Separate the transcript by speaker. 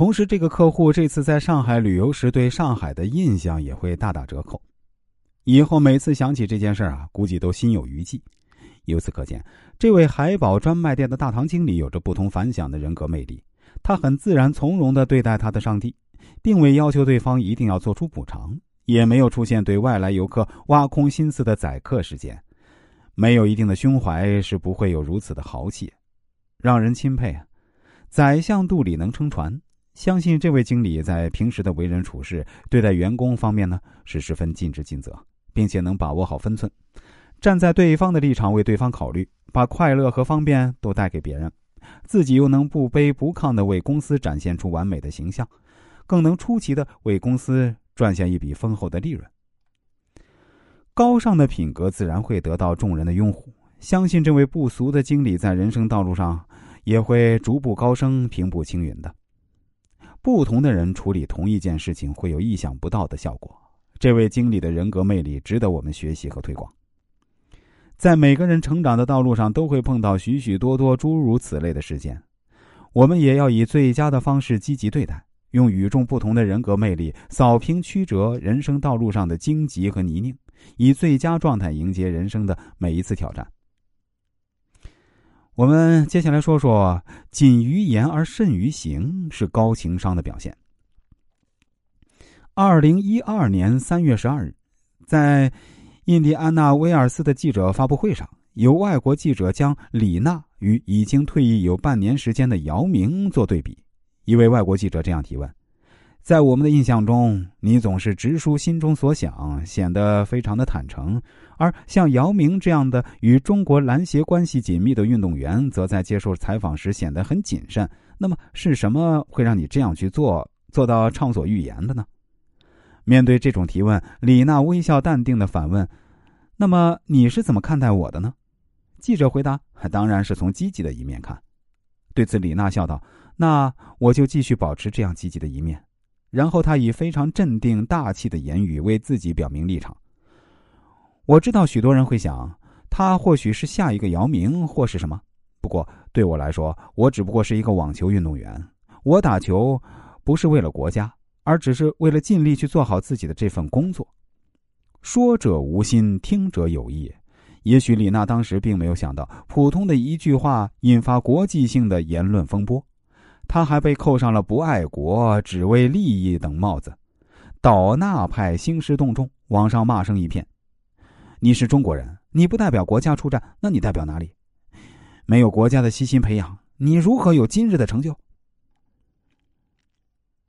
Speaker 1: 同时，这个客户这次在上海旅游时对上海的印象也会大打折扣。以后每次想起这件事啊，估计都心有余悸。由此可见，这位海宝专卖店的大堂经理有着不同凡响的人格魅力。他很自然从容的对待他的上帝，并未要求对方一定要做出补偿，也没有出现对外来游客挖空心思的宰客事件。没有一定的胸怀，是不会有如此的豪气，让人钦佩啊！宰相肚里能撑船，相信这位经理在平时的为人处事、对待员工方面呢，是十分尽职尽责，并且能把握好分寸，站在对方的立场为对方考虑，把快乐和方便都带给别人。自己又能不卑不亢的为公司展现出完美的形象，更能出奇的为公司赚下一笔丰厚的利润。高尚的品格自然会得到众人的拥护，相信这位不俗的经理在人生道路上也会逐步高升、平步青云的。不同的人处理同一件事情会有意想不到的效果。这位经理的人格魅力值得我们学习和推广。在每个人成长的道路上，都会碰到许许多多诸如此类的事件，我们也要以最佳的方式积极对待，用与众不同的人格魅力扫平曲折人生道路上的荆棘和泥泞，以最佳状态迎接人生的每一次挑战。我们接下来说说“谨于言而慎于行”是高情商的表现。二零一二年三月十二日，在。印第安纳威尔斯的记者发布会上，有外国记者将李娜与已经退役有半年时间的姚明做对比。一位外国记者这样提问：“在我们的印象中，你总是直抒心中所想，显得非常的坦诚；而像姚明这样的与中国篮协关系紧密的运动员，则在接受采访时显得很谨慎。那么，是什么会让你这样去做，做到畅所欲言的呢？”面对这种提问，李娜微笑淡定的反问：“那么你是怎么看待我的呢？”记者回答：“当然是从积极的一面看。”对此，李娜笑道：“那我就继续保持这样积极的一面。”然后他以非常镇定大气的言语为自己表明立场。我知道许多人会想，他或许是下一个姚明或是什么。不过对我来说，我只不过是一个网球运动员。我打球不是为了国家。而只是为了尽力去做好自己的这份工作。说者无心，听者有意。也许李娜当时并没有想到，普通的一句话引发国际性的言论风波，他还被扣上了不爱国、只为利益等帽子。倒纳派兴师动众，网上骂声一片。你是中国人，你不代表国家出战，那你代表哪里？没有国家的悉心培养，你如何有今日的成就？